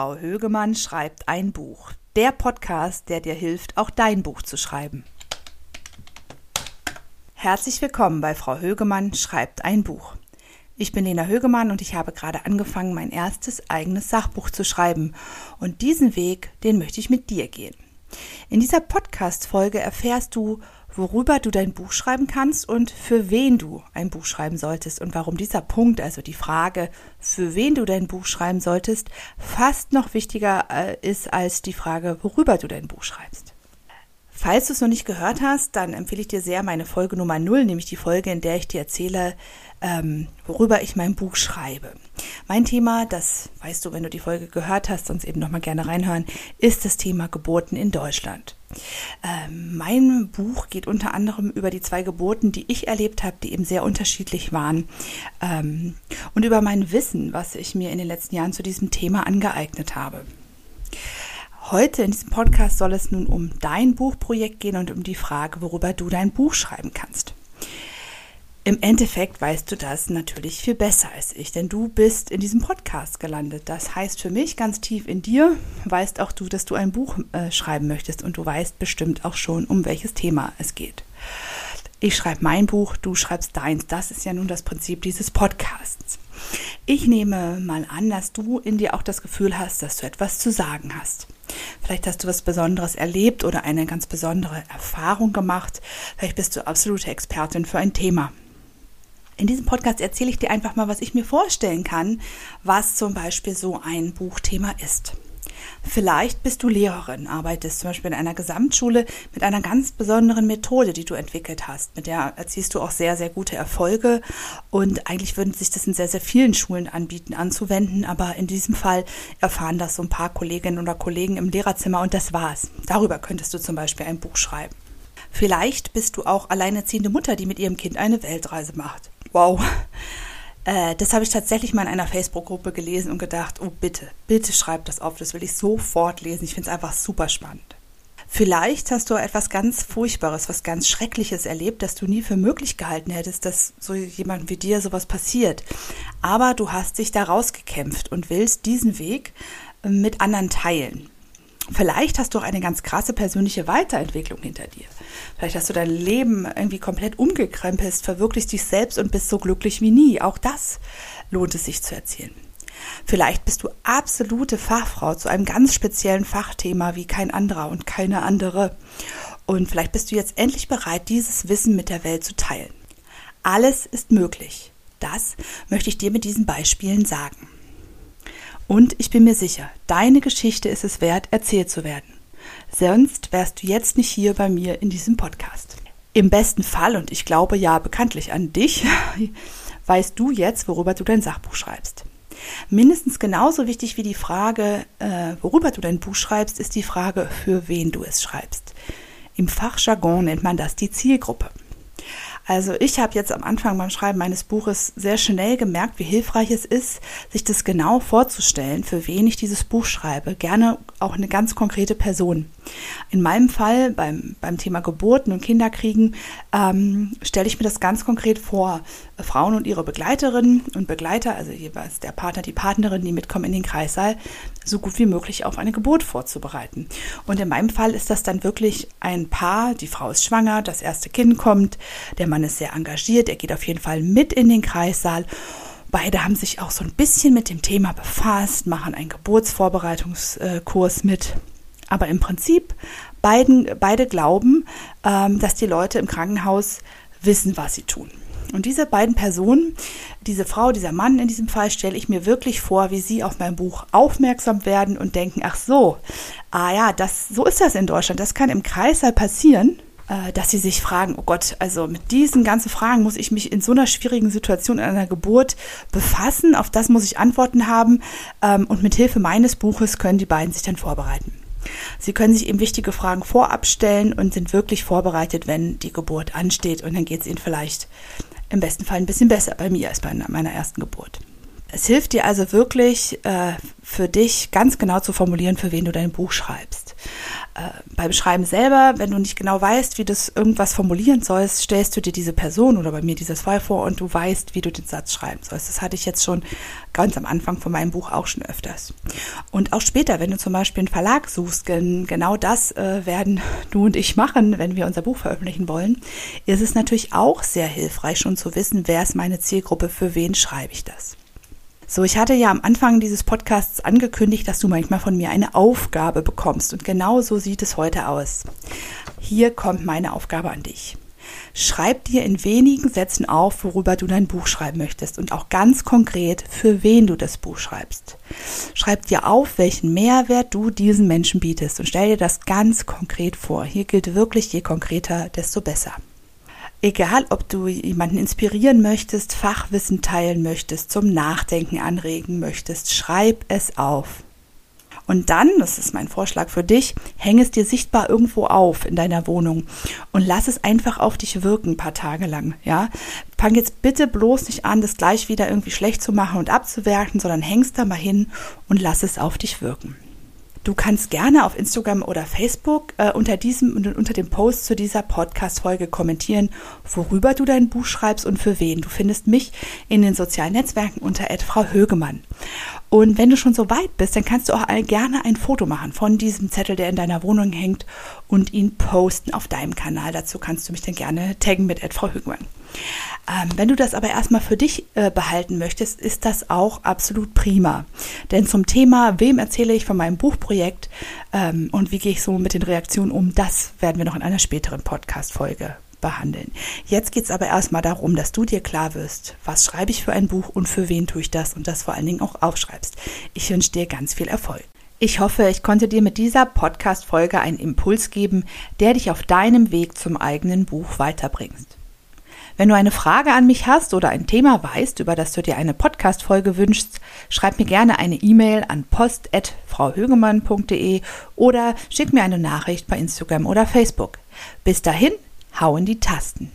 Frau Högemann schreibt ein Buch. Der Podcast, der dir hilft, auch dein Buch zu schreiben. Herzlich willkommen bei Frau Högemann schreibt ein Buch. Ich bin Lena Högemann und ich habe gerade angefangen, mein erstes eigenes Sachbuch zu schreiben. Und diesen Weg, den möchte ich mit dir gehen. In dieser Podcast-Folge erfährst du, worüber du dein Buch schreiben kannst und für wen du ein Buch schreiben solltest und warum dieser Punkt, also die Frage, für wen du dein Buch schreiben solltest, fast noch wichtiger äh, ist als die Frage, worüber du dein Buch schreibst. Falls du es noch nicht gehört hast, dann empfehle ich dir sehr meine Folge Nummer 0, nämlich die Folge, in der ich dir erzähle, ähm, worüber ich mein Buch schreibe. Mein Thema, das weißt du, wenn du die Folge gehört hast, sonst eben nochmal gerne reinhören, ist das Thema Geburten in Deutschland. Ähm, mein Buch geht unter anderem über die zwei Geburten, die ich erlebt habe, die eben sehr unterschiedlich waren. Ähm, und über mein Wissen, was ich mir in den letzten Jahren zu diesem Thema angeeignet habe. Heute in diesem Podcast soll es nun um dein Buchprojekt gehen und um die Frage, worüber du dein Buch schreiben kannst. Im Endeffekt weißt du das natürlich viel besser als ich, denn du bist in diesem Podcast gelandet. Das heißt für mich ganz tief in dir, weißt auch du, dass du ein Buch äh, schreiben möchtest und du weißt bestimmt auch schon, um welches Thema es geht. Ich schreibe mein Buch, du schreibst deins. Das ist ja nun das Prinzip dieses Podcasts. Ich nehme mal an, dass du in dir auch das Gefühl hast, dass du etwas zu sagen hast. Vielleicht hast du was Besonderes erlebt oder eine ganz besondere Erfahrung gemacht. Vielleicht bist du absolute Expertin für ein Thema. In diesem Podcast erzähle ich dir einfach mal, was ich mir vorstellen kann, was zum Beispiel so ein Buchthema ist. Vielleicht bist du Lehrerin, arbeitest zum Beispiel in einer Gesamtschule mit einer ganz besonderen Methode, die du entwickelt hast. Mit der erzielst du auch sehr, sehr gute Erfolge. Und eigentlich würden sich das in sehr, sehr vielen Schulen anbieten, anzuwenden. Aber in diesem Fall erfahren das so ein paar Kolleginnen oder Kollegen im Lehrerzimmer und das war's. Darüber könntest du zum Beispiel ein Buch schreiben. Vielleicht bist du auch alleinerziehende Mutter, die mit ihrem Kind eine Weltreise macht. Wow. Äh, das habe ich tatsächlich mal in einer Facebook-Gruppe gelesen und gedacht, oh bitte, bitte schreib das auf, das will ich sofort lesen. Ich finde es einfach super spannend. Vielleicht hast du etwas ganz Furchtbares, was ganz Schreckliches erlebt, das du nie für möglich gehalten hättest, dass so jemand wie dir sowas passiert. Aber du hast dich da rausgekämpft und willst diesen Weg mit anderen teilen. Vielleicht hast du auch eine ganz krasse persönliche Weiterentwicklung hinter dir. Vielleicht hast du dein Leben irgendwie komplett umgekrempelt, verwirklichst dich selbst und bist so glücklich wie nie. Auch das lohnt es sich zu erzählen. Vielleicht bist du absolute Fachfrau zu einem ganz speziellen Fachthema wie kein anderer und keine andere. Und vielleicht bist du jetzt endlich bereit, dieses Wissen mit der Welt zu teilen. Alles ist möglich. Das möchte ich dir mit diesen Beispielen sagen. Und ich bin mir sicher, deine Geschichte ist es wert, erzählt zu werden. Sonst wärst du jetzt nicht hier bei mir in diesem Podcast. Im besten Fall, und ich glaube ja bekanntlich an dich, weißt du jetzt, worüber du dein Sachbuch schreibst. Mindestens genauso wichtig wie die Frage, äh, worüber du dein Buch schreibst, ist die Frage, für wen du es schreibst. Im Fachjargon nennt man das die Zielgruppe. Also ich habe jetzt am Anfang beim Schreiben meines Buches sehr schnell gemerkt, wie hilfreich es ist, sich das genau vorzustellen, für wen ich dieses Buch schreibe. Gerne auch eine ganz konkrete Person. In meinem Fall beim, beim Thema Geburten und Kinderkriegen ähm, stelle ich mir das ganz konkret vor. Frauen und ihre Begleiterinnen und Begleiter, also jeweils der Partner, die Partnerin, die mitkommen in den Kreissaal, so gut wie möglich auf eine Geburt vorzubereiten. Und in meinem Fall ist das dann wirklich ein Paar, die Frau ist schwanger, das erste Kind kommt, der Mann ist sehr engagiert, er geht auf jeden Fall mit in den Kreissaal. Beide haben sich auch so ein bisschen mit dem Thema befasst, machen einen Geburtsvorbereitungskurs mit. Aber im Prinzip beiden, beide glauben, ähm, dass die Leute im Krankenhaus wissen, was sie tun. Und diese beiden Personen, diese Frau, dieser Mann in diesem Fall, stelle ich mir wirklich vor, wie sie auf mein Buch aufmerksam werden und denken, ach so, ah ja, das, so ist das in Deutschland. Das kann im Kreißsaal passieren, dass sie sich fragen, oh Gott, also mit diesen ganzen Fragen muss ich mich in so einer schwierigen Situation in einer Geburt befassen. Auf das muss ich Antworten haben. Ähm, und mit Hilfe meines Buches können die beiden sich dann vorbereiten. Sie können sich eben wichtige Fragen vorab stellen und sind wirklich vorbereitet, wenn die Geburt ansteht. Und dann geht es ihnen vielleicht im besten Fall ein bisschen besser bei mir als bei meiner ersten Geburt. Es hilft dir also wirklich, äh, für dich ganz genau zu formulieren, für wen du dein Buch schreibst. Äh, beim Schreiben selber, wenn du nicht genau weißt, wie du irgendwas formulieren sollst, stellst du dir diese Person oder bei mir dieses Fall vor und du weißt, wie du den Satz schreiben sollst. Das hatte ich jetzt schon ganz am Anfang von meinem Buch auch schon öfters. Und auch später, wenn du zum Beispiel einen Verlag suchst, genau das äh, werden du und ich machen, wenn wir unser Buch veröffentlichen wollen, ist es natürlich auch sehr hilfreich, schon zu wissen, wer ist meine Zielgruppe, für wen schreibe ich das. So, ich hatte ja am Anfang dieses Podcasts angekündigt, dass du manchmal von mir eine Aufgabe bekommst. Und genau so sieht es heute aus. Hier kommt meine Aufgabe an dich. Schreib dir in wenigen Sätzen auf, worüber du dein Buch schreiben möchtest und auch ganz konkret, für wen du das Buch schreibst. Schreib dir auf, welchen Mehrwert du diesen Menschen bietest und stell dir das ganz konkret vor. Hier gilt wirklich, je konkreter, desto besser. Egal, ob du jemanden inspirieren möchtest, Fachwissen teilen möchtest, zum Nachdenken anregen möchtest, schreib es auf. Und dann, das ist mein Vorschlag für dich, häng es dir sichtbar irgendwo auf in deiner Wohnung und lass es einfach auf dich wirken, ein paar Tage lang, ja. Fang jetzt bitte bloß nicht an, das gleich wieder irgendwie schlecht zu machen und abzuwerten, sondern hängst da mal hin und lass es auf dich wirken. Du kannst gerne auf Instagram oder Facebook äh, unter diesem und unter dem Post zu dieser Podcast-Folge kommentieren, worüber du dein Buch schreibst und für wen. Du findest mich in den sozialen Netzwerken unter Frau Högemann. Und wenn du schon so weit bist, dann kannst du auch gerne ein Foto machen von diesem Zettel, der in deiner Wohnung hängt und ihn posten auf deinem Kanal. Dazu kannst du mich dann gerne taggen mit Frau Högemann. Ähm, wenn du das aber erstmal für dich äh, behalten möchtest, ist das auch absolut prima. Denn zum Thema, wem erzähle ich von meinem Buchprojekt ähm, und wie gehe ich so mit den Reaktionen um, das werden wir noch in einer späteren Podcast-Folge behandeln. Jetzt geht es aber erstmal darum, dass du dir klar wirst, was schreibe ich für ein Buch und für wen tue ich das und das vor allen Dingen auch aufschreibst. Ich wünsche dir ganz viel Erfolg. Ich hoffe, ich konnte dir mit dieser Podcast-Folge einen Impuls geben, der dich auf deinem Weg zum eigenen Buch weiterbringt. Wenn du eine Frage an mich hast oder ein Thema weißt, über das du dir eine Podcast-Folge wünschst, schreib mir gerne eine E-Mail an post.frauhögemann.de oder schick mir eine Nachricht bei Instagram oder Facebook. Bis dahin, hau in die Tasten.